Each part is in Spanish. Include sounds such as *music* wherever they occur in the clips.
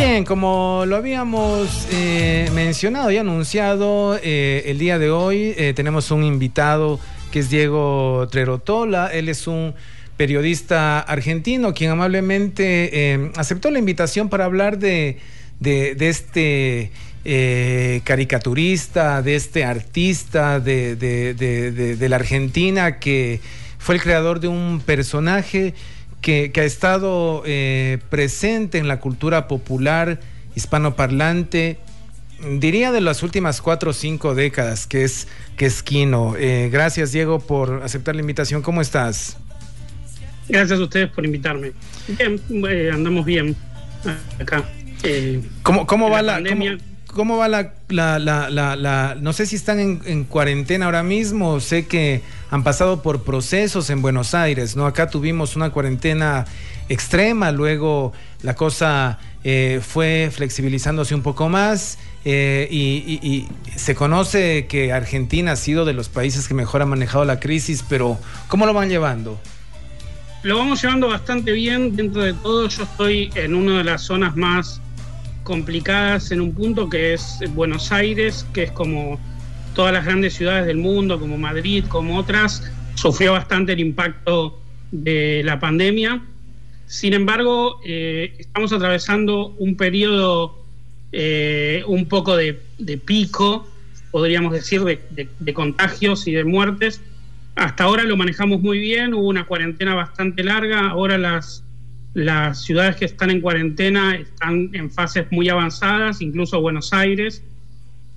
Bien, como lo habíamos eh, mencionado y anunciado, eh, el día de hoy eh, tenemos un invitado que es Diego Trerotola. Él es un periodista argentino quien amablemente aceptó la invitación para hablar de, de, este caricaturista, de este artista de, de la Argentina que fue el creador de un personaje que, ha estado eh, presente en la cultura popular hispanoparlante, diría de las últimas cuatro o cinco décadas, que es, que es Kino. Eh, gracias, Diego, por aceptar la invitación. ¿Cómo estás? Gracias a ustedes por invitarme. Bien, eh, andamos bien acá. ¿Cómo, cómo va la, pandemia? ¿Cómo va la, la, la, la, no sé si están en, cuarentena ahora mismo, sé que han pasado por procesos en Buenos Aires, ¿no? Acá tuvimos una cuarentena extrema, luego la cosa eh, fue flexibilizándose un poco más eh, y, y, se conoce que Argentina ha sido de los países que mejor ha manejado la crisis, pero ¿cómo lo van llevando? Lo vamos llevando bastante bien, dentro de todo yo estoy en una de las zonas más complicadas en un punto que es Buenos Aires, que es como todas las grandes ciudades del mundo, como Madrid, como otras, sufrió bastante el impacto de la pandemia. Sin embargo, eh, estamos atravesando un periodo eh, un poco de, pico, podríamos decir, de, de, contagios y de muertes. Hasta ahora lo manejamos muy bien, hubo una cuarentena bastante larga, ahora las las ciudades que están en cuarentena están en fases muy avanzadas, incluso Buenos Aires.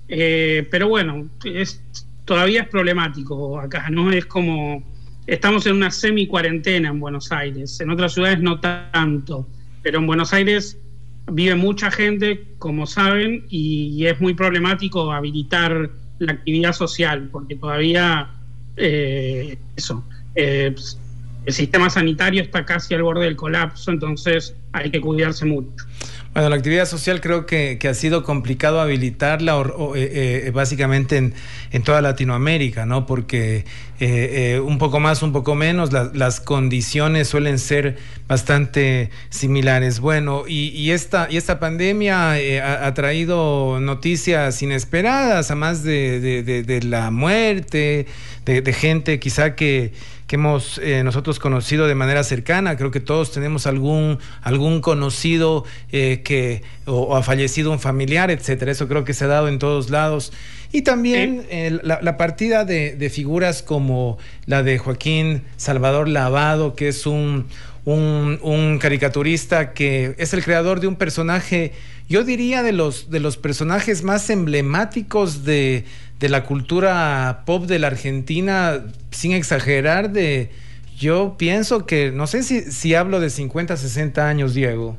Eh, pero bueno, es, todavía es problemático acá, ¿no? Es como, estamos en una semi-cuarentena en Buenos Aires, en otras ciudades no tanto, pero en Buenos Aires vive mucha gente, como saben, y, es muy problemático habilitar la actividad social, porque todavía eh, eso, eh, el sistema sanitario está casi al borde del colapso, entonces hay que cuidarse mucho. Bueno, la actividad social creo que, ha sido complicado habilitarla eh, eh, básicamente en, toda Latinoamérica, ¿no? Porque eh, un poco más, un poco menos, las condiciones suelen ser bastante similares. Bueno, y, esta, y esta pandemia ha, traído noticias inesperadas, a más de, la muerte, de gente quizá que que hemos eh, nosotros conocido de manera cercana. Creo que todos tenemos algún, algún conocido eh, que o, ha fallecido un familiar, etcétera. Eso creo que se ha dado en todos lados. Y también la, partida de, figuras como la de Joaquín Salvador Lavado, que es un, un, un, caricaturista que es el creador de un personaje, yo diría de los, de los personajes más emblemáticos de, de la cultura pop de la Argentina, sin exagerar, de yo pienso que, no sé si, si hablo de 50, 60 años, Diego.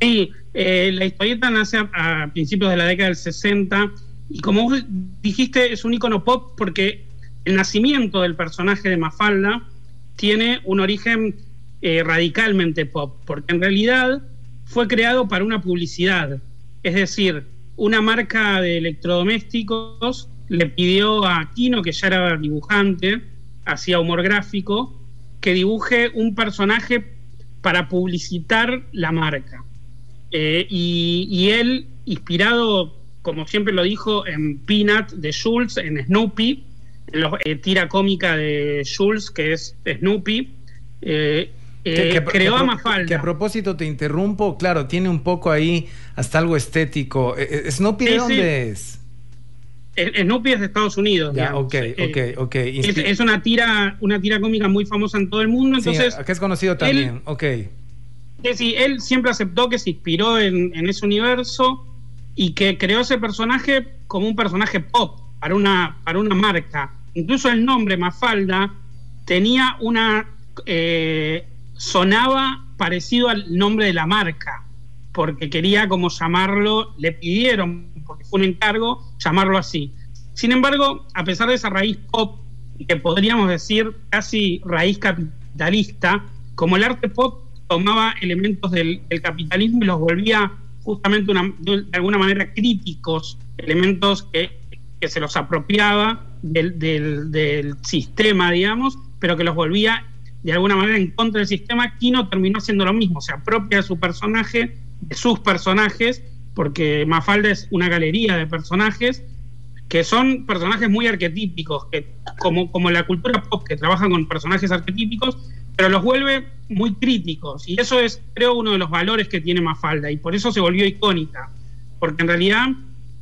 Sí, eh, la historieta nace a, principios de la década del 60 y como dijiste, es un icono pop porque el nacimiento del personaje de Mafalda tiene un origen eh, radicalmente pop, porque en realidad fue creado para una publicidad. Es decir, una marca de electrodomésticos le pidió a Kino, que ya era dibujante, hacía humor gráfico, que dibuje un personaje para publicitar la marca. Eh, y, él, inspirado, como siempre lo dijo, en Peanut de Schulz, en Snoopy, en la eh, tira cómica de Schulz, que es Snoopy, eh, que, eh, creó a Mafalda. Que a propósito te interrumpo, claro, tiene un poco ahí hasta algo estético. Eh, eh, ¿Snoopy de dónde es? Snoopy es de Estados Unidos. Ya, ok, ok, ok. Es, una tira, una tira cómica muy famosa en todo el mundo. Entonces, sí, es conocido también, ok. Sí, él siempre aceptó que se inspiró en, en, ese universo y que creó ese personaje como un personaje pop para una, para una marca. Incluso el nombre Mafalda tenía una eh, sonaba parecido al nombre de la marca, porque quería como llamarlo, le pidieron, porque fue un encargo, llamarlo así. Sin embargo, a pesar de esa raíz pop, que podríamos decir casi raíz capitalista, como el arte pop tomaba elementos del, capitalismo y los volvía justamente de alguna manera críticos, elementos que, se los apropiaba del, del sistema, digamos, pero que los volvía de alguna manera en contra del sistema, Kino terminó haciendo lo mismo, se apropia de su personaje de sus personajes, porque Mafalda es una galería de personajes que son personajes muy arquetípicos, que como, como la cultura pop, que trabajan con personajes arquetípicos, pero los vuelve muy críticos. Y eso es, creo, uno de los valores que tiene Mafalda, y por eso se volvió icónica, porque en realidad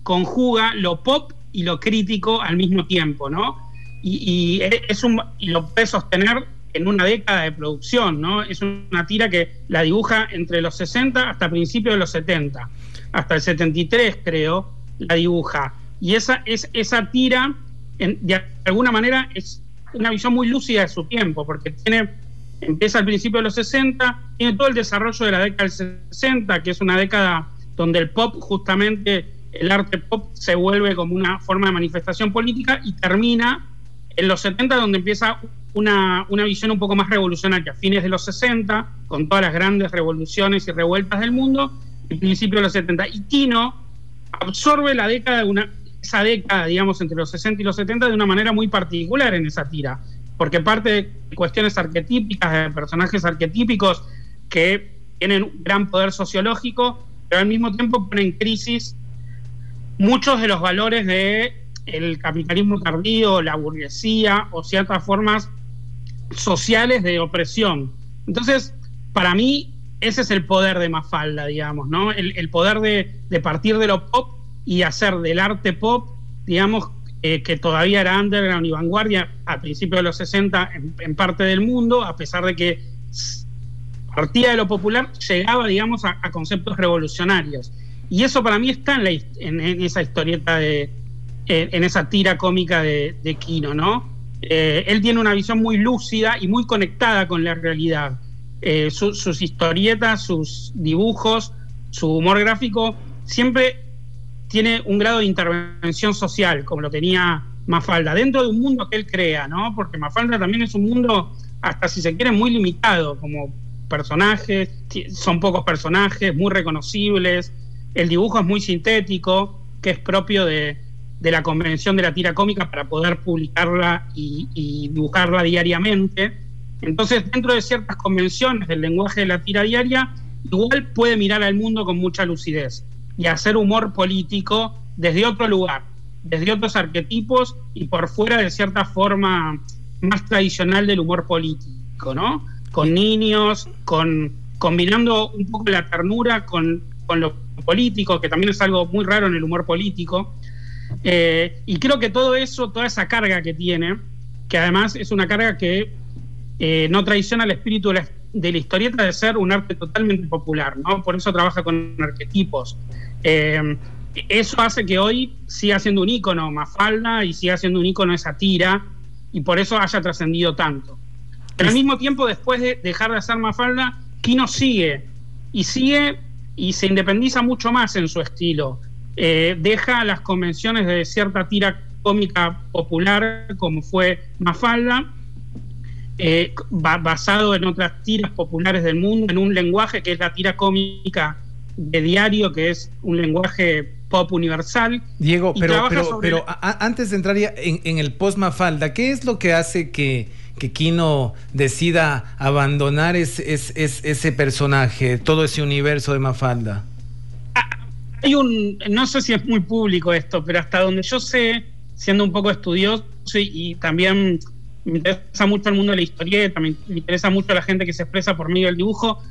conjuga lo pop y lo crítico al mismo tiempo, ¿no? Y, es un, y lo puede sostener en una década de producción, ¿no? Es una tira que la dibuja entre los 60 hasta principios de los 70, hasta el 73 creo, la dibuja. Y esa, es, esa tira, de alguna manera, es una visión muy lúcida de su tiempo, porque tiene, empieza al principio de los 60, tiene todo el desarrollo de la década del 60, que es una década donde el pop, justamente el arte pop, se vuelve como una forma de manifestación política y termina en los 70, donde empieza una, una, visión un poco más revolucionaria, fines de los 60, con todas las grandes revoluciones y revueltas del mundo, y principios de los 70. Y Kino absorbe la década de una, esa década, digamos, entre los 60 y los 70 de una manera muy particular en esa tira, porque parte de cuestiones arquetípicas, de personajes arquetípicos que tienen un gran poder sociológico, pero al mismo tiempo ponen en crisis muchos de los valores de el capitalismo tardío, la burguesía o ciertas formas sociales de opresión. Entonces, para mí, ese es el poder de Mafalda, digamos, ¿no? El, poder de, partir de lo pop y hacer del arte pop, digamos, eh, que todavía era underground y vanguardia a principios de los 60 en, parte del mundo, a pesar de que partía de lo popular, llegaba, digamos, a, conceptos revolucionarios. Y eso para mí está en esa historieta de, en esa tira cómica de, de Kino, ¿no? Eh, él tiene una visión muy lúcida y muy conectada con la realidad. Eh, sus historietas, sus dibujos, su humor gráfico, siempre tiene un grado de intervención social, como lo tenía Mafalda, dentro de un mundo que él crea, ¿no? Porque Mafalda también es un mundo, hasta si se quiere, muy limitado, como personajes, son pocos personajes, muy reconocibles, el dibujo es muy sintético, que es propio de, de la convención de la tira cómica para poder publicarla y, dibujarla diariamente. Entonces, dentro de ciertas convenciones del lenguaje de la tira diaria, igual puede mirar al mundo con mucha lucidez y hacer humor político desde otro lugar, desde otros arquetipos y por fuera de cierta forma más tradicional del humor político, ¿no? Con niños, con combinando un poco la ternura con, con lo político, que también es algo muy raro en el humor político, eh, y creo que todo eso, toda esa carga que tiene, que además es una carga que eh, no traiciona el espíritu de la, historieta de ser un arte totalmente popular, ¿no? Por eso trabaja con arquetipos. Eh, eso hace que hoy siga siendo un ícono Mafalda y siga siendo un ícono esa tira, y por eso haya trascendido tanto. Pero al mismo tiempo, después de dejar de hacer Mafalda, Kino sigue, y sigue y se independiza mucho más en su estilo. Eh, deja las convenciones de cierta tira cómica popular como fue Mafalda, eh, basado en otras tiras populares del mundo, en un lenguaje que es la tira cómica de diario, que es un lenguaje pop universal. Diego, pero, pero, antes de entrar en, el post Mafalda, ¿qué es lo que hace que, que Kino decida abandonar ese personaje, todo ese universo de Mafalda? Hay un, no sé si es muy público esto, pero hasta donde yo sé, siendo un poco estudioso y, también me interesa mucho el mundo de la historieta, me, interesa mucho la gente que se expresa por medio del dibujo,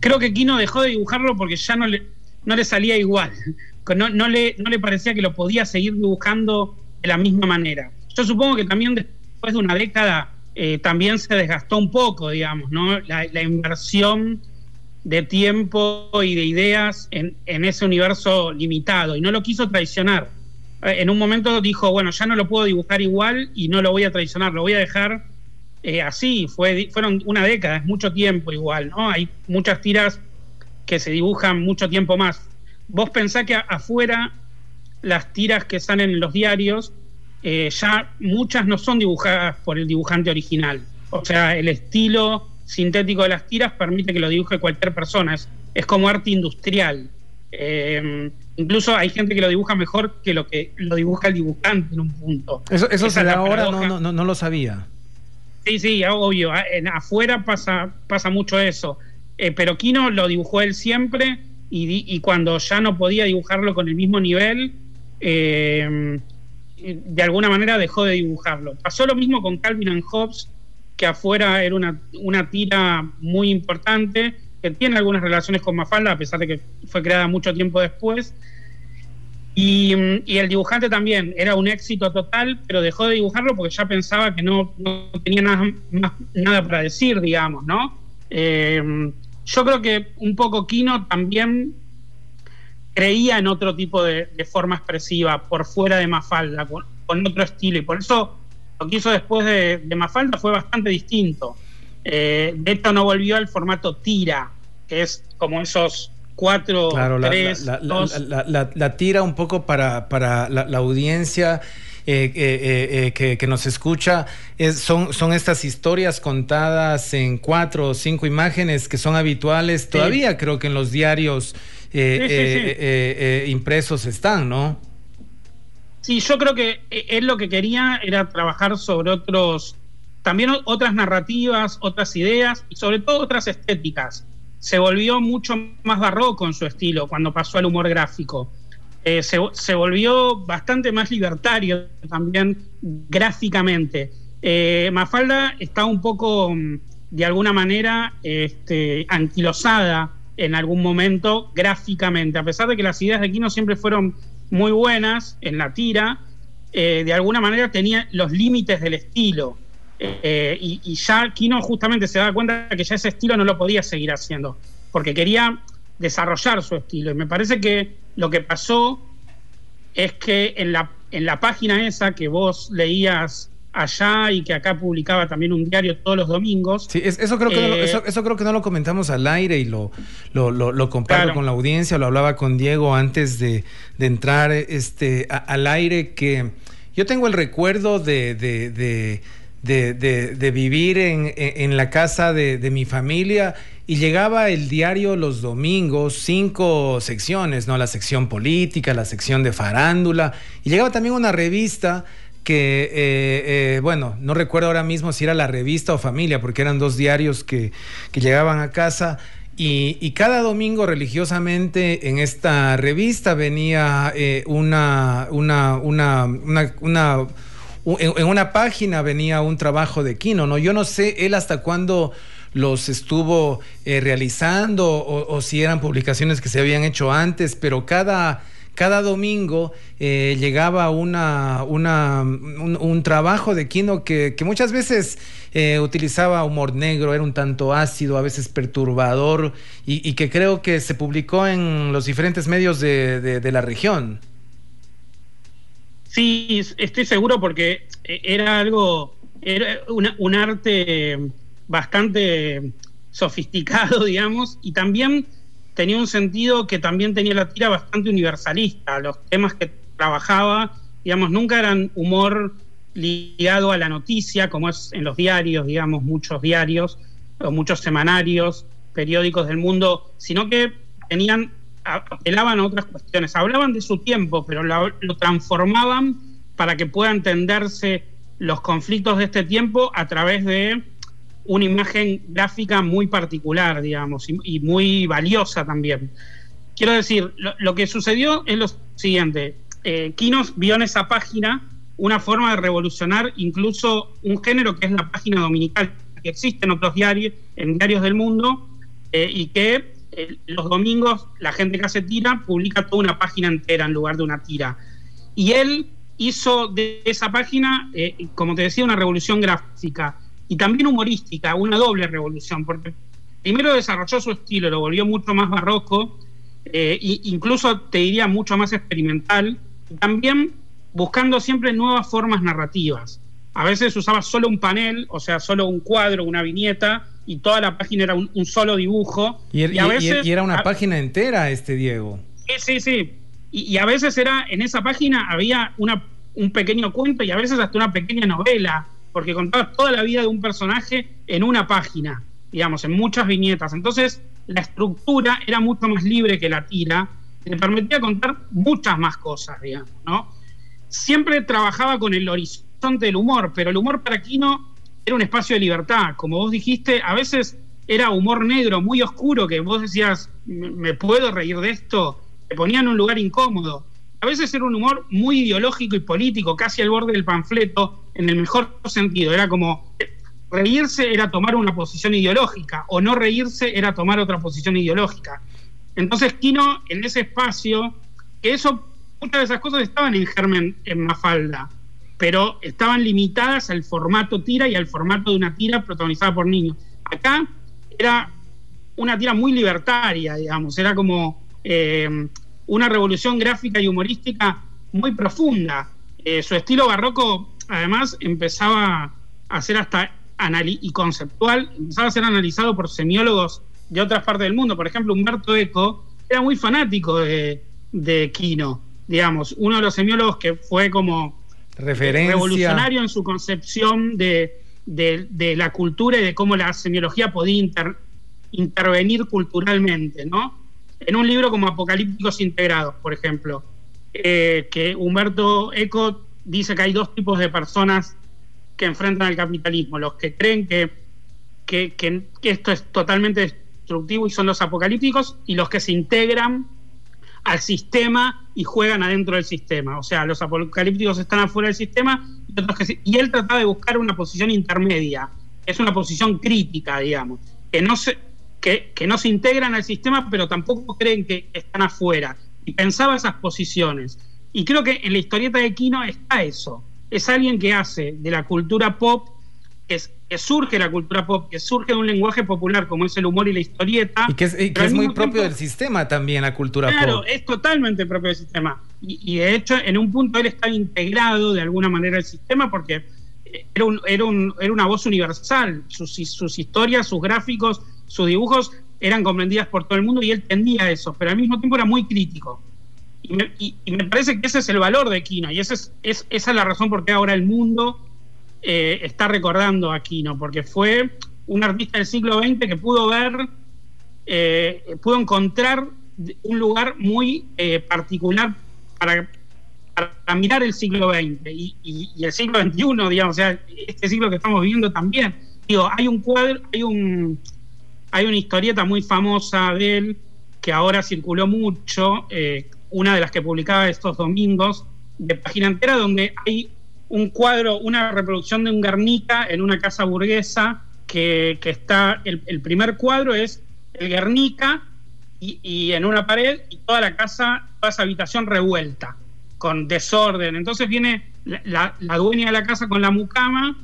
creo que Kino dejó de dibujarlo porque ya no le, no le salía igual, *laughs* no, no, le, no le parecía que lo podía seguir dibujando de la misma manera. Yo supongo que también después de una década eh, también se desgastó un poco, digamos, ¿no? La, la inversión de tiempo y de ideas en, ese universo limitado y no lo quiso traicionar. Eh, en un momento dijo, bueno, ya no lo puedo dibujar igual y no lo voy a traicionar, lo voy a dejar eh, así. Fue, fueron una década, es mucho tiempo igual, ¿no? Hay muchas tiras que se dibujan mucho tiempo más. Vos pensás que afuera las tiras que salen en los diarios, eh, ya muchas no son dibujadas por el dibujante original. O sea, el estilo sintético de las tiras permite que lo dibuje cualquier persona. Es, como arte industrial. Eh, incluso hay gente que lo dibuja mejor que lo que lo dibuja el dibujante en un punto. Eso, eso se da ahora, no, no, no, lo sabía. Sí, sí, obvio. En, afuera pasa, pasa mucho eso. Eh, pero Kino lo dibujó él siempre y, cuando ya no podía dibujarlo con el mismo nivel, eh, de alguna manera dejó de dibujarlo. Pasó lo mismo con Calvin and Hobbes, que afuera era una, una tira muy importante, que tiene algunas relaciones con Mafalda, a pesar de que fue creada mucho tiempo después. Y, el dibujante también era un éxito total, pero dejó de dibujarlo porque ya pensaba que no, tenía nada, para decir, digamos, ¿no? Eh, yo creo que un poco Kino también creía en otro tipo de, forma expresiva, por fuera de Mafalda, con, otro estilo, y por eso lo que hizo después de, Mafalda fue bastante distinto. Eh, de hecho, no volvió al formato tira, que es como esos cuatro, tres, la, la, tira un poco para, para la, audiencia. Eh, eh, eh, que, nos escucha son, son estas historias contadas en cuatro o cinco imágenes que son habituales todavía creo que en los diarios impresos están, ¿no? Sí, yo creo que él lo que quería era trabajar sobre otros, también otras narrativas, otras ideas y sobre todo otras estéticas se volvió mucho más barroco en su estilo cuando pasó al humor gráfico. Eh, se, volvió bastante más libertario también gráficamente. Eh, Mafalda está un poco, mm, de alguna manera, este, anquilosada en algún momento gráficamente, a pesar de que las ideas de Kino siempre fueron muy buenas en la tira, eh, de alguna manera tenía los límites del estilo. Eh, y, ya Kino justamente se da cuenta que ya ese estilo no lo podía seguir haciendo, porque quería desarrollar su estilo. Y me parece que lo que pasó es que en la, en la página esa que vos leías allá y que acá publicaba también un diario todos los domingos. Sí, eso, creo que no, eh, eso, creo que no lo comentamos al aire y lo, lo, lo, comparto con la audiencia, lo hablaba con Diego antes de, entrar este, al aire, que yo tengo el recuerdo de de, de, vivir en, en, la casa de, de, mi familia y llegaba el diario los domingos, cinco secciones, ¿no? La sección política, la sección de farándula, y llegaba también una revista que, eh, eh, bueno, no recuerdo ahora mismo si era la revista o familia, porque eran dos diarios que, que llegaban a casa. Y, y, cada domingo religiosamente en esta revista venía eh, una, una, una, una en, una página venía un trabajo de Kino, ¿no? Yo no sé él hasta cuándo los estuvo realizando o, si eran publicaciones que se habían hecho antes, pero cada, cada domingo eh, llegaba una, una un, trabajo de Kino que, muchas veces eh, utilizaba humor negro, era un tanto ácido, a veces perturbador, y, que creo que se publicó en los diferentes medios de la región. Sí, estoy seguro porque eh, era algo, era un arte bastante sofisticado, *laughs* digamos, y también tenía un sentido que también tenía la tira bastante universalista. Los temas que trabajaba, digamos, nunca eran humor ligado a la noticia, como es en los diarios, digamos, muchos diarios o muchos semanarios, periódicos del mundo, sino que tenían apelaban a otras cuestiones, hablaban de su tiempo, pero lo, transformaban para que pueda entenderse los conflictos de este tiempo a través de una imagen gráfica muy particular, digamos, y, muy valiosa también. Quiero decir, lo, que sucedió es lo siguiente, eh, Kinos vio en esa página una forma de revolucionar incluso un género que es la página dominical, que existe en otros diarios, en diarios del mundo, eh, y que eh, los domingos la gente que hace tira publica toda una página entera en lugar de una tira. Y él hizo de esa página, eh, como te decía, una revolución gráfica y también humorística, una doble revolución, porque primero desarrolló su estilo, lo volvió mucho más barroco, e incluso te diría mucho más experimental, y también buscando siempre nuevas formas narrativas. A veces usaba solo un panel, o sea, solo un cuadro, una viñeta, y toda la página era un, solo dibujo. Y, er, era una página entera este Diego. Sí, sí, sí. Y, a veces era, en esa página había una, un pequeño cuento y a veces hasta una pequeña novela, porque contaba toda la vida de un personaje en una página, digamos, en muchas viñetas. Entonces, la estructura era mucho más libre que la tira, le permitía contar muchas más cosas, digamos, ¿no? Siempre trabajaba con el horizonte del humor, pero el humor para Kino era un espacio de libertad. Como vos dijiste, a veces era humor negro muy oscuro que vos decías, ¿me puedo reír de esto? Te ponían en un lugar incómodo. A veces era un humor muy ideológico y político, casi al borde del panfleto, en el mejor sentido. Era como, reírse era tomar una posición ideológica, o no reírse era tomar otra posición ideológica. Entonces Kino, en ese espacio, que eso, muchas de esas cosas estaban en germen en Mafalda, pero estaban limitadas al formato tira y al formato de una tira protagonizada por niños. Acá era una tira muy libertaria, digamos, era como eh, una revolución gráfica y humorística muy profunda. Eh, su estilo barroco, además, empezaba a ser hasta y conceptual, empezaba a ser analizado por semiólogos de otras partes del mundo. Por ejemplo, Humberto Eco era muy fanático de, de Quino, digamos, uno de los semiólogos que fue como revolucionario en su concepción de, de, la cultura y de cómo la semiología podía intervenir culturalmente, ¿no? En un libro como Apocalípticos Integrados, por ejemplo, eh, que Humberto Eco dice que hay dos tipos de personas que enfrentan al capitalismo, los que creen que, que, esto es totalmente destructivo y son los apocalípticos, y los que se integran al sistema y juegan adentro del sistema. O sea, los apocalípticos están afuera del sistema y, otros que y él trataba de buscar una posición intermedia, es una posición crítica, digamos, que no se, que, que no se integran al sistema, pero tampoco creen que están afuera. Y pensaba esas posiciones. Y creo que en la historieta de Kino está eso. Es alguien que hace de la cultura pop que, es, que, surge la cultura pop, que surge de un lenguaje popular como es el humor y la historieta. Y que es, muy propio del sistema también la cultura pop. Claro, es totalmente propio del sistema. Y, de hecho, en un punto él está integrado de alguna manera al sistema porque era, un, era, un, era una voz universal. Sus, sus historias, sus gráficos, sus dibujos eran comprendidas por todo el mundo y él tendía eso, pero al mismo tiempo era muy crítico. Y me, y parece que ese es el valor de Kino y ese es, es, esa es la razón por qué ahora el mundo eh, está recordando a Aquino, porque fue un artista del siglo XX que pudo ver, eh, pudo encontrar un lugar muy eh, particular para, para, mirar el siglo XX y, el siglo XXI, digamos, o sea, este siglo que estamos viviendo también. Digo, hay un cuadro, hay un hay una historieta muy famosa de él que ahora circuló mucho, una de las que publicaba estos domingos, de página entera, donde hay un cuadro, una reproducción de un Guernica en una casa burguesa que, está, el, primer cuadro es el Guernica y, en una pared y toda la casa, toda esa habitación revuelta, con desorden. Entonces viene la, dueña de la casa con la mucama,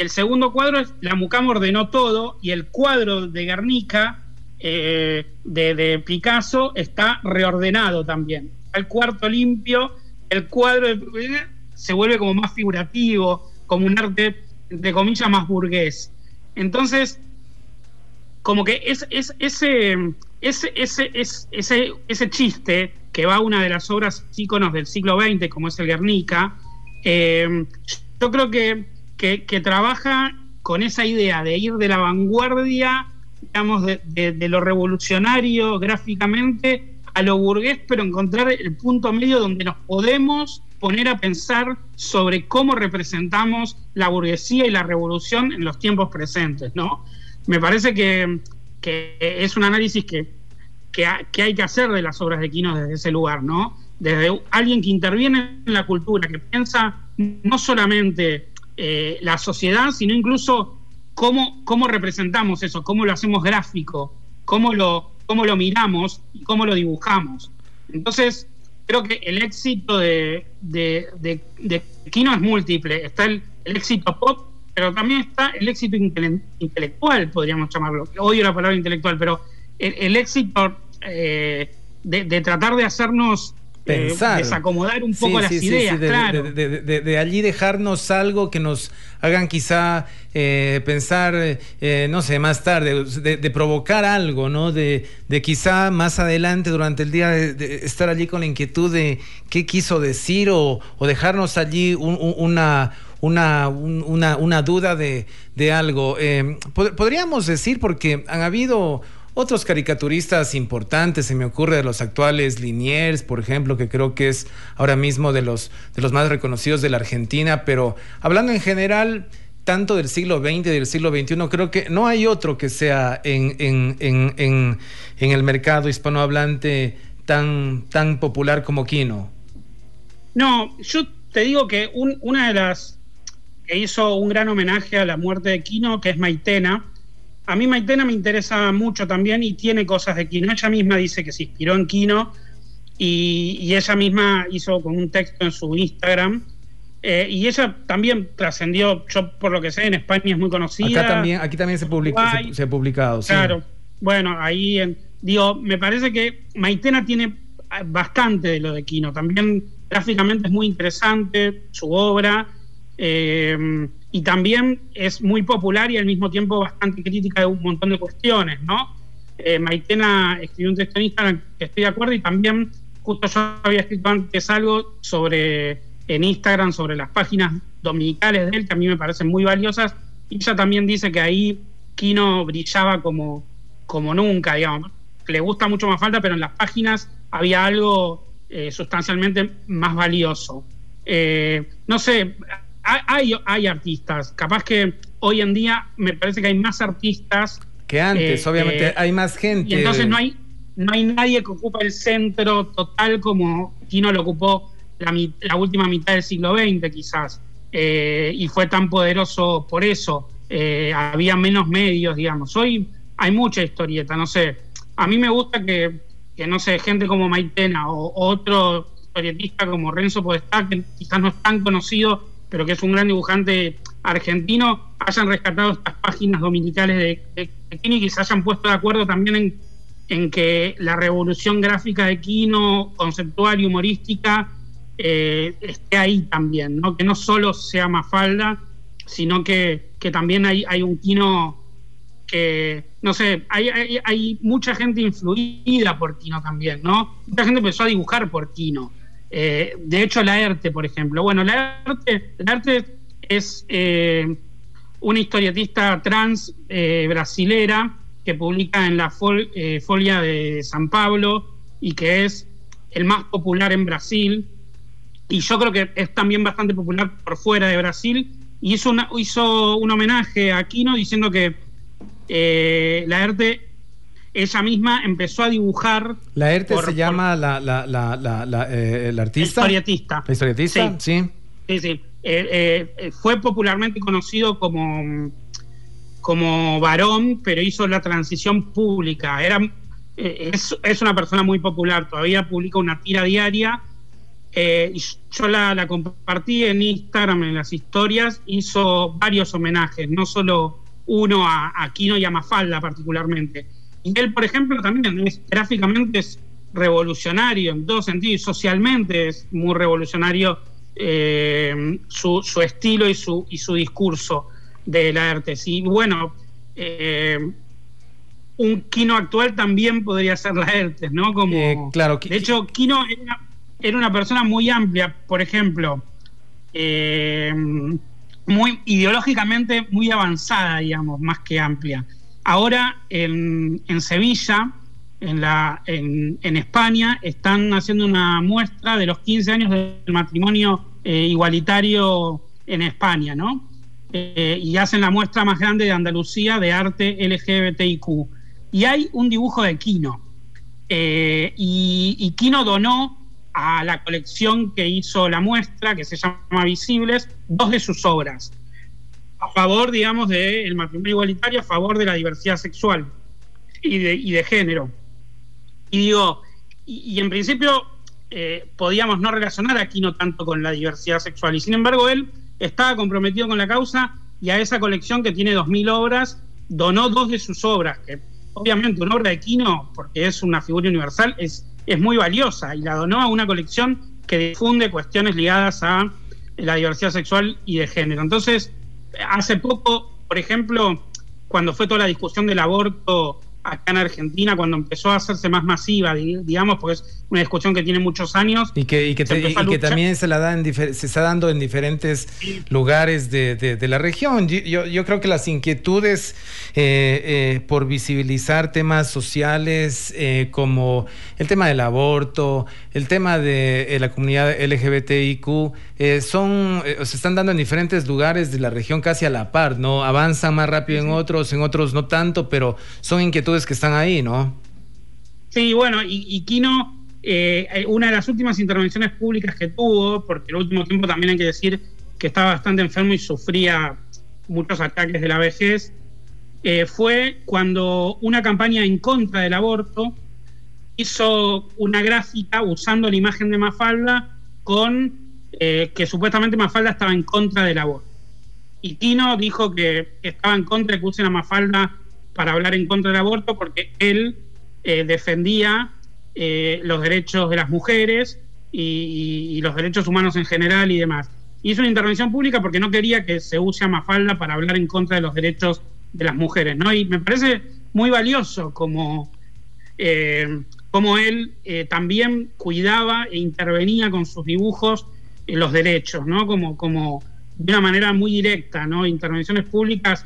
el segundo cuadro es la mucama ordenó todo y el cuadro de Guernica eh, de, Picasso está reordenado también. El cuarto limpio, el cuadro de se vuelve como más figurativo, como un arte, de comillas, más burgués. Entonces, como que es, ese, ese, ese, ese, ese, chiste que va a una de las obras íconos del siglo XX, como es el Guernica, eh, yo creo que, que, trabaja con esa idea de ir de la vanguardia, digamos, de, lo revolucionario gráficamente a lo burgués, pero encontrar el punto medio donde nos podemos poner a pensar sobre cómo representamos la burguesía y la revolución en los tiempos presentes, ¿no? Me parece que, es un análisis que, que, hay que hacer de las obras de Quino desde ese lugar, ¿no? Desde alguien que interviene en la cultura, que piensa no solamente eh, la sociedad, sino incluso cómo, cómo representamos eso, cómo lo hacemos gráfico, cómo lo, cómo lo miramos y cómo lo dibujamos. Entonces, creo que el éxito de, de, Kino es múltiple. Está el, éxito pop, pero también está el éxito intelectual, podríamos llamarlo. Odio la palabra intelectual, pero el, éxito eh, de, tratar de hacernos eh, desacomodar un poco las ideas, de, allí dejarnos algo que nos hagan quizá eh, pensar, eh, no sé, más tarde, de, provocar algo, ¿no? De, quizá más adelante durante el día de, estar allí con la inquietud de qué quiso decir o, dejarnos allí una, una, una, una, duda de, algo. podríamos decir, porque han habido otros caricaturistas importantes, se me ocurre de los actuales Liniers, por ejemplo, que creo que es ahora mismo de los, de los más reconocidos de la Argentina, pero hablando en general, tanto del siglo XX y del siglo XXI, creo que no hay otro que sea en, en, en, en el mercado hispanohablante tan, tan popular como Kino. No, yo te digo que una de las que hizo un gran homenaje a la muerte de Kino, que es Maitena, a mí Maitena me interesa mucho también y tiene cosas de Kino. Ella misma dice que se inspiró en Kino y, ella misma hizo con un texto en su Instagram. Eh, y ella también trascendió, yo por lo que sé, en España es muy conocida. Acá también, aquí también se, se, ha publicado. Claro, bueno, ahí en, digo, me parece que Maitena tiene bastante de lo de Kino. También gráficamente es muy interesante su obra. Eh, y también es muy popular y al mismo tiempo bastante crítica de un montón de cuestiones, ¿no? Eh, Maitena escribió un texto en Instagram estoy de acuerdo y también justo yo había escrito antes algo sobre en Instagram sobre las páginas dominicales de él que a mí me parecen muy valiosas y ella también dice que ahí Kino brillaba como, como nunca, digamos, le gusta mucho más falta, pero en las páginas había algo eh, sustancialmente más valioso. Eh, no sé, hay, hay artistas, capaz que hoy en día me parece que hay más artistas. Que antes, eh, obviamente, eh, hay más gente. Y entonces no hay, no hay nadie que ocupe el centro total como Kino lo ocupó la, la última mitad del siglo XX, quizás. Eh, y fue tan poderoso por eso. había menos medios, digamos. Hoy hay mucha historieta, no sé. A mí me gusta que, que no sé, gente como Maitena o, otro historietista como Renzo Podestá, que quizás no es tan conocido, pero que es un gran dibujante argentino, hayan rescatado estas páginas dominicales de, de, Kino y que se hayan puesto de acuerdo también en, que la revolución gráfica de Kino, conceptual y humorística, eh, esté ahí también, ¿no? que no solo sea Mafalda, sino que, también hay, hay un Kino que, no sé, hay, hay, mucha gente influida por Kino también, ¿no? Mucha gente empezó a dibujar por Kino. Eh, de hecho, la ERTE, por ejemplo. Bueno, la ERTE, es eh, una historietista trans eh, brasilera que publica en la Folia de San Pablo y que es el más popular en Brasil. Y yo creo que es también bastante popular por fuera de Brasil. Y hizo, hizo un homenaje a Aquino diciendo que la ERTE ella misma empezó a dibujar. ¿La ERTE se llama la, la, la, la eh, artista? Historietista. ¿La historietista? Sí. Sí, sí. Eh, eh, fue popularmente conocido como, como varón, pero hizo la transición pública. Era, es, es, una persona muy popular, todavía publica una tira diaria. yo la, la compartí en Instagram, en las historias, hizo varios homenajes, no solo uno a, a Kino y a Mafalda particularmente y él, por ejemplo, también es, gráficamente es revolucionario en todo sentido y socialmente es muy revolucionario eh, su, estilo y su, y su discurso de la arte. Y bueno, eh, un Kino actual también podría ser la ERTES, ¿no? Como, eh, claro. De hecho, Kino era, una persona muy amplia, por ejemplo, muy ideológicamente muy avanzada, digamos, más que amplia. Ahora en, Sevilla, en, la, en, España, están haciendo una muestra de los 15 años del matrimonio eh, igualitario en España, ¿no? Eh, y hacen la muestra más grande de Andalucía de arte LGBTIQ. Y hay un dibujo de Quino. Eh, y, y Quino donó a la colección que hizo la muestra, que se llama Visibles, dos de sus obras a favor, digamos, del matrimonio igualitario, a favor de la diversidad sexual y de, y de género. Y digo, y, en principio eh, podíamos no relacionar aquí no tanto con la diversidad sexual, y sin embargo él estaba comprometido con la causa y a esa colección que tiene 2.000 obras, donó dos de sus obras, que obviamente una obra de Quino, porque es una figura universal, es, es muy valiosa, y la donó a una colección que difunde cuestiones ligadas a la diversidad sexual y de género. Entonces, hace poco, por ejemplo, cuando fue toda la discusión del aborto acá en Argentina cuando empezó a hacerse más masiva, digamos, porque es una discusión que tiene muchos años. Y que, también se la da en se está dando en diferentes lugares de, la región. Yo, creo que las inquietudes eh, eh, por visibilizar temas sociales eh, como el tema del aborto, el tema de la comunidad LGBTIQ, son, se están dando en diferentes lugares de la región casi a la par, ¿no? Avanzan más rápido en otros, en otros no tanto, pero son inquietudes que están ahí, ¿no? Sí, bueno, y, Kino, eh, una de las últimas intervenciones públicas que tuvo, porque el último tiempo también hay que decir que estaba bastante enfermo y sufría muchos ataques de la vejez, eh, fue cuando una campaña en contra del aborto hizo una gráfica usando la imagen de Mafalda con eh, que supuestamente Mafalda estaba en contra del aborto. Y Kino dijo que estaba en contra de que usen a Mafalda para hablar en contra del aborto porque él eh, defendía eh, los derechos de las mujeres y, los derechos humanos en general y demás. Hizo una intervención pública porque no quería que se use a Mafalda para hablar en contra de los derechos de las mujeres, ¿no? Y me parece muy valioso como, eh, como él también cuidaba e intervenía con sus dibujos en los derechos, ¿no? Como, como de una manera muy directa, ¿no? Intervenciones públicas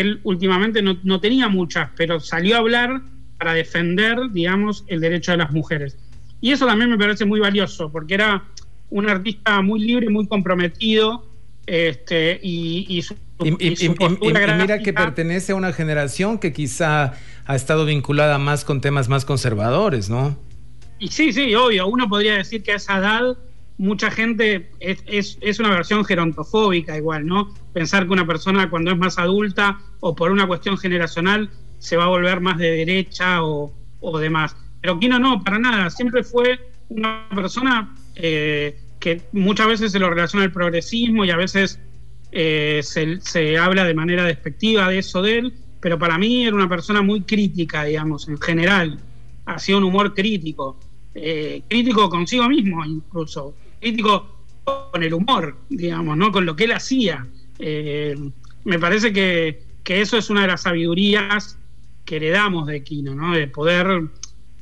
él últimamente no, tenía muchas, pero salió a hablar para defender, digamos, el derecho de las mujeres. Y eso también me parece muy valioso, porque era un artista muy libre, muy comprometido, este, y, su, mira que pertenece a una generación que quizá ha estado vinculada más con temas más conservadores, ¿no? Y sí, sí, obvio. Uno podría decir que a esa edad mucha gente es, es, una versión gerontofóbica igual, ¿no? Pensar que una persona cuando es más adulta o por una cuestión generacional se va a volver más de derecha o, o demás. Pero Kino no, para nada, siempre fue una persona eh, que muchas veces se lo relaciona al progresismo y a veces eh, se, se habla de manera despectiva de eso de él, pero para mí era una persona muy crítica, digamos, en general, hacía un humor crítico. Eh, crítico consigo mismo incluso, crítico con el humor, digamos, ¿no? Con lo que él hacía. Eh, me parece que, eso es una de las sabidurías que heredamos de Kino, ¿no? De poder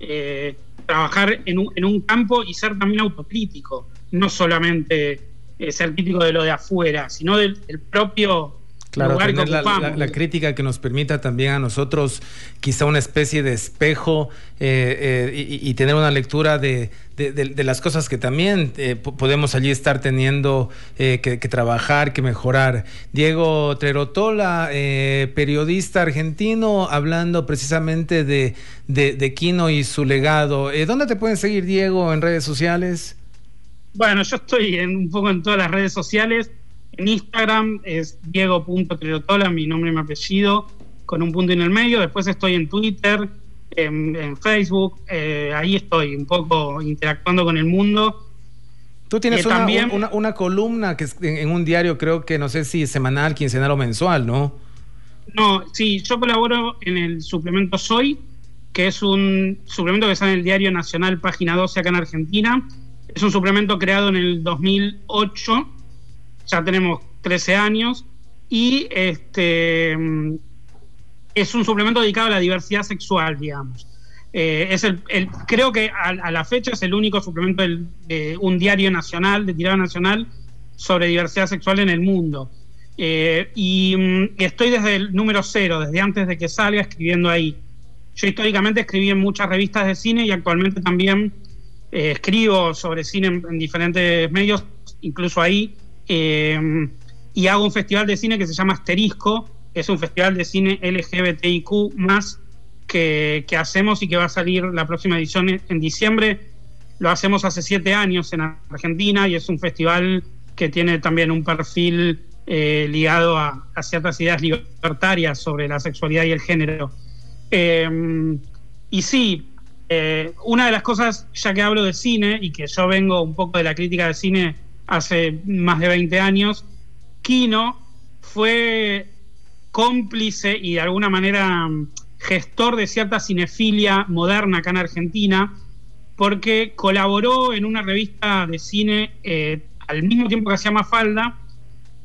eh, trabajar en un, en un, campo y ser también autocrítico, no solamente ser crítico de lo de afuera, sino del propio Claro, tener la, crítica que nos permita también a nosotros quizá una especie de espejo eh, eh, y, tener una lectura de, las cosas que también eh, podemos allí estar teniendo que, trabajar, que mejorar. Diego Trerotola, periodista argentino, hablando precisamente de, de, Kino y su legado. ¿Dónde te pueden seguir, Diego, en redes sociales? Bueno, yo estoy en, un poco en todas las redes sociales. En Instagram es diego.triotola, mi nombre y mi apellido, con un punto en el medio. Después estoy en Twitter, en, Facebook, eh, ahí estoy un poco interactuando con el mundo. Tú tienes una, también, una, columna que es en, un diario, creo que no sé si semanal, quincenal o mensual, ¿no? No, sí, yo colaboro en el suplemento Soy, que es un suplemento que está en el Diario Nacional, página 12, acá en Argentina. Es un suplemento creado en el 2008 ya tenemos 13 años y este es un suplemento dedicado a la diversidad sexual, digamos. Eh, es el, creo que a, la fecha es el único suplemento de un diario nacional, de tirada nacional, sobre diversidad sexual en el mundo. Eh, y mm, estoy desde el número cero, desde antes de que salga, escribiendo ahí. Yo históricamente escribí en muchas revistas de cine y actualmente también eh, escribo sobre cine en diferentes medios, incluso ahí eh, y hago un festival de cine que se llama Asterisco, que es un festival de cine LGBTIQ más que, hacemos y que va a salir la próxima edición en diciembre. Lo hacemos hace siete años en Argentina y es un festival que tiene también un perfil eh, ligado a, ciertas ideas libertarias sobre la sexualidad y el género. Eh, y sí, una de las cosas, ya que hablo de cine y que yo vengo un poco de la crítica de cine hace más de 20 años, Kino fue cómplice y de alguna manera mm, gestor de cierta cinefilia moderna acá en Argentina, porque colaboró en una revista de cine eh, al mismo tiempo que hacía Mafalda,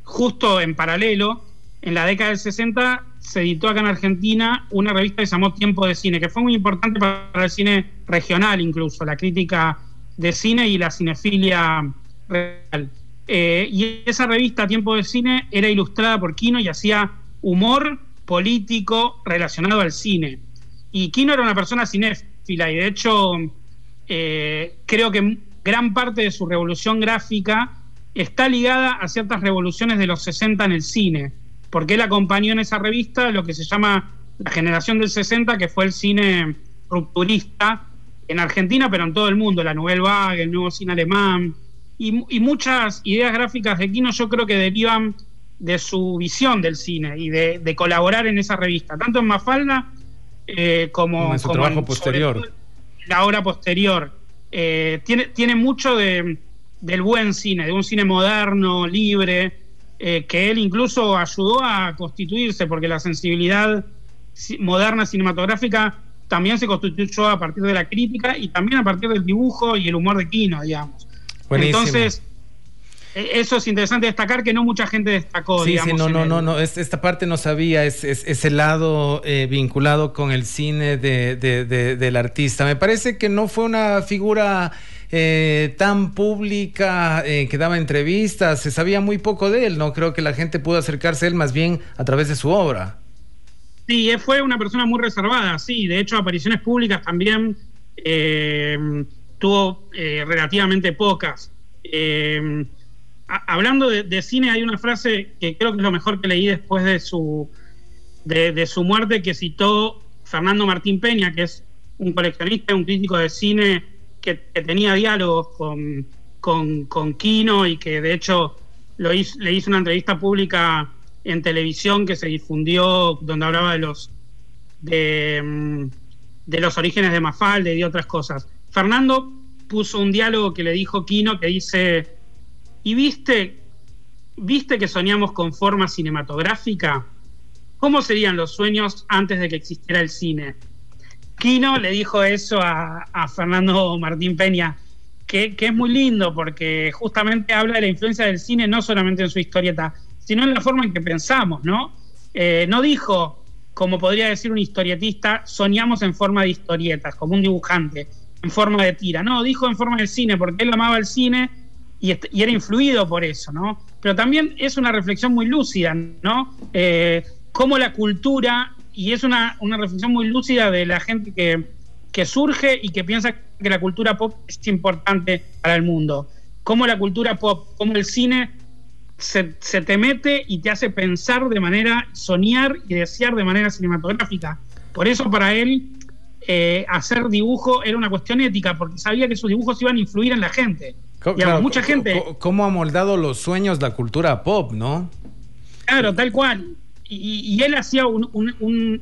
justo en paralelo, en la década del 60 se editó acá en Argentina una revista que se llamó Tiempo de Cine, que fue muy importante para el cine regional incluso, la crítica de cine y la cinefilia real. Eh, y esa revista Tiempo de Cine era ilustrada por Kino y hacía humor político relacionado al cine. Y Kino era una persona cinéfila y de hecho eh, creo que gran parte de su revolución gráfica está ligada a ciertas revoluciones de los 60 en el cine, porque él acompañó en esa revista lo que se llama la generación del 60, que fue el cine rupturista en Argentina, pero en todo el mundo, la Nouvelle Vague, el nuevo cine alemán, y, muchas ideas gráficas de Kino yo creo que derivan de su visión del cine y de, colaborar en esa revista, tanto en Mafalda eh, como, en su trabajo posterior. La obra posterior. Eh, tiene, tiene mucho de, del buen cine, de un cine moderno, libre, eh, que él incluso ayudó a constituirse, porque la sensibilidad moderna cinematográfica también se constituyó a partir de la crítica y también a partir del dibujo y el humor de Kino, digamos. Entonces, e, eso es interesante destacar que no mucha gente destacó. Sí, sí, no, no, no, no, esta parte no sabía, es, ese lado eh, vinculado con el cine de, del artista. Me parece que no fue una figura eh, tan pública eh, que daba entrevistas, se sabía muy poco de él, no creo que la gente pudo acercarse a él más bien a través de su obra. Sí, fue una persona muy reservada, sí, de hecho apariciones públicas también tuvo relativamente pocas hablando de, cine, hay una frase que creo que es lo mejor que leí después de su, de, su muerte, que citó Fernando Martín Peña, que es un coleccionista, un crítico de cine que, tenía diálogos con, con, con, Kino y que de hecho lo le hizo una entrevista pública en televisión que se difundió donde hablaba de los de, mm, de los orígenes de Mafalde y de otras cosas. Fernando puso un diálogo que le dijo Kino que dice y viste, viste que soñamos con forma cinematográfica. ¿Cómo serían los sueños antes de que existiera el cine? Kino le dijo eso a, Fernando Martín Peña, que, es muy lindo porque justamente habla de la influencia del cine no solamente en su historieta, sino en la forma en que pensamos, ¿no? Eh, no dijo, como podría decir un historietista, soñamos en forma de historietas, como un dibujante, en forma de tira. No, dijo en forma de cine, porque él amaba el cine y, era influido por eso, ¿no? Pero también es una reflexión muy lúcida, ¿no? Eh, cómo la cultura, y es una, reflexión muy lúcida de la gente que, que surge y que piensa que la cultura pop es importante para el mundo. Cómo la cultura pop, cómo el cine se, te mete y te hace pensar de manera, soñar y desear de manera cinematográfica. Por eso para él eh, hacer dibujo era una cuestión ética, porque sabía que sus dibujos iban a influir en la gente mucha gente. ¿Cómo ha moldado los sueños la cultura pop, no? Claro, tal cual. Y, él hacía un,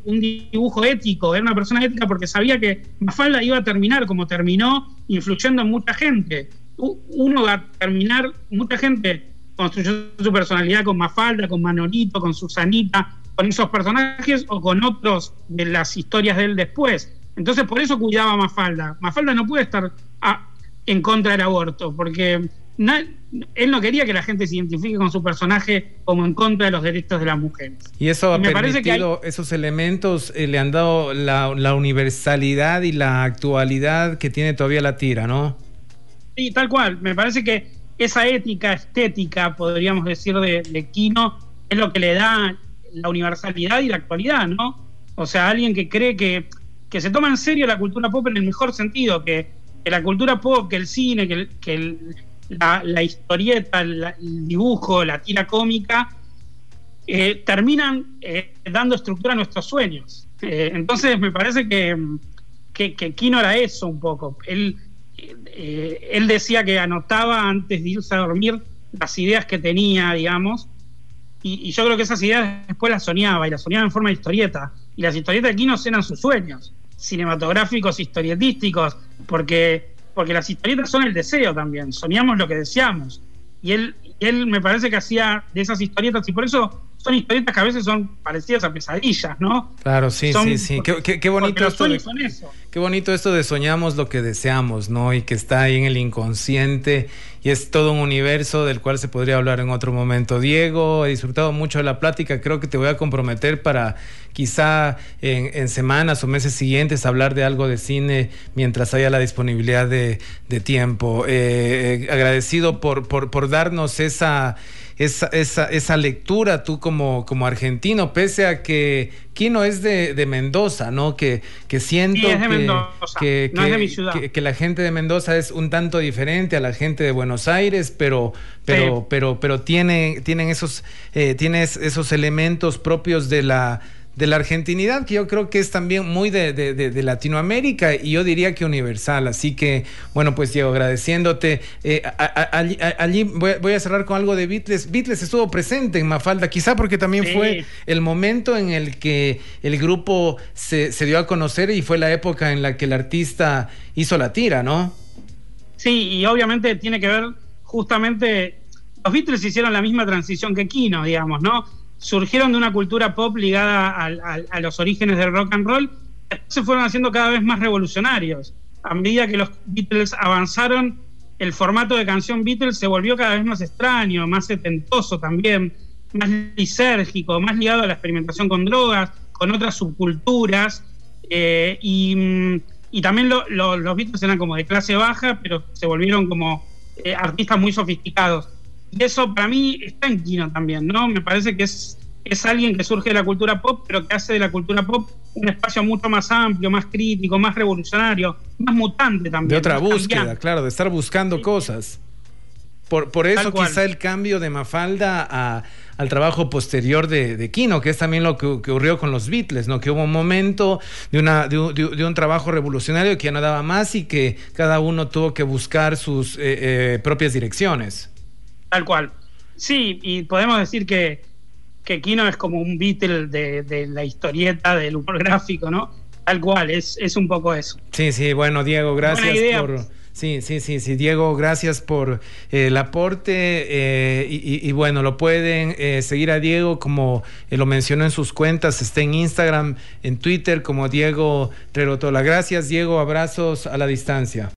dibujo ético, era una persona ética porque sabía que Mafalda iba a terminar como terminó, influyendo en mucha gente. Uno va a terminar, mucha gente construyó su personalidad con Mafalda, con Manolito, con Susanita, con esos personajes o con otros de las historias de él después. Entonces por eso cuidaba a Mafalda. Mafalda no puede estar en contra del aborto, porque él no quería que la gente se identifique con su personaje como en contra de los derechos de las mujeres. Y eso ha permitido, esos elementos eh, le han dado la, universalidad y la actualidad que tiene todavía la tira, ¿no? Sí, tal cual. Me parece que esa ética estética, podríamos decir, de, de Kino, es lo que le da la universalidad y la actualidad, ¿no? O sea, alguien que cree que, que se toma en serio la cultura pop en el mejor sentido, que que la cultura pop, que el cine, que, la, historieta, el dibujo, la tira cómica, eh, terminan eh, dando estructura a nuestros sueños. Eh, entonces me parece que, que, Kino era eso un poco. Él, él decía que anotaba antes de irse a dormir las ideas que tenía, digamos, y, yo creo que esas ideas después las soñaba, y las soñaba en forma de historieta. Y las historietas de Kino eran sus sueños cinematográficos, historietísticos, porque, porque las historietas son el deseo también, soñamos lo que deseamos. Y él, él me parece que hacía de esas historietas, y por eso son historietas que a veces son parecidas a pesadillas, ¿no? Claro, sí, sí, sí. Qué, bonito esto. De, Qué bonito esto de soñamos lo que deseamos, ¿no? Y que está ahí en el inconsciente y es todo un universo del cual se podría hablar en otro momento. Diego, he disfrutado mucho de la plática. Creo que te voy a comprometer para quizá en, semanas o meses siguientes hablar de algo de cine mientras haya la disponibilidad de, tiempo. Eh, eh, agradecido por, por, por darnos esa esa, esa, esa lectura tú como, como argentino, pese a que Kino es de, de Mendoza, ¿no? Que, que siento que, que, la gente de Mendoza es un tanto diferente a la gente de Buenos Aires, pero, pero, pero, pero tiene, tienen esos, eh, tienes esos elementos propios de la de la argentinidad, que yo creo que es también muy de, Latinoamérica y yo diría que universal. Así que, bueno, pues Diego, agradeciéndote. Eh, allí voy, a cerrar con algo de Beatles. Beatles estuvo presente en Mafalda, quizá porque también fue el momento en el que el grupo se, se dio a conocer y fue la época en la que el artista hizo la tira, ¿no? Sí, y obviamente tiene que ver justamente, los Beatles hicieron la misma transición que Kino, digamos, ¿no? Surgieron de una cultura pop ligada a, los orígenes del rock and roll, se fueron haciendo cada vez más revolucionarios. A medida que los Beatles avanzaron, el formato de canción Beatles se volvió cada vez más extraño, más setentoso también, más lisérgico, más ligado a la experimentación con drogas, con otras subculturas. Eh, y, también los Beatles eran como de clase baja, pero se volvieron como eh, artistas muy sofisticados. Y eso para mí está en Kino también, ¿no? Me parece que es, es alguien que surge de la cultura pop, pero que hace de la cultura pop un espacio mucho más amplio, más crítico, más revolucionario, más mutante también. De otra búsqueda, claro, de estar buscando cosas. Por, por eso quizá el cambio de Mafalda a, al trabajo posterior de, de, Kino, que es también lo que, ocurrió con los Beatles, ¿no? Que hubo un momento de, una, de, un trabajo revolucionario que ya no daba más y que cada uno tuvo que buscar sus eh, eh, propias direcciones. Tal cual. Sí, y podemos decir que, que Kino es como un Beatle de, la historieta, del humor gráfico, ¿no? Tal cual, es, es un poco eso. Sí, sí, bueno, Diego, gracias por... Sí, sí, sí, sí, Diego, gracias por eh, el aporte eh, y, bueno, lo pueden eh, seguir a Diego como lo mencionó en sus cuentas, está en Instagram, en Twitter como Diego Rerotola. Gracias, Diego, abrazos a la distancia.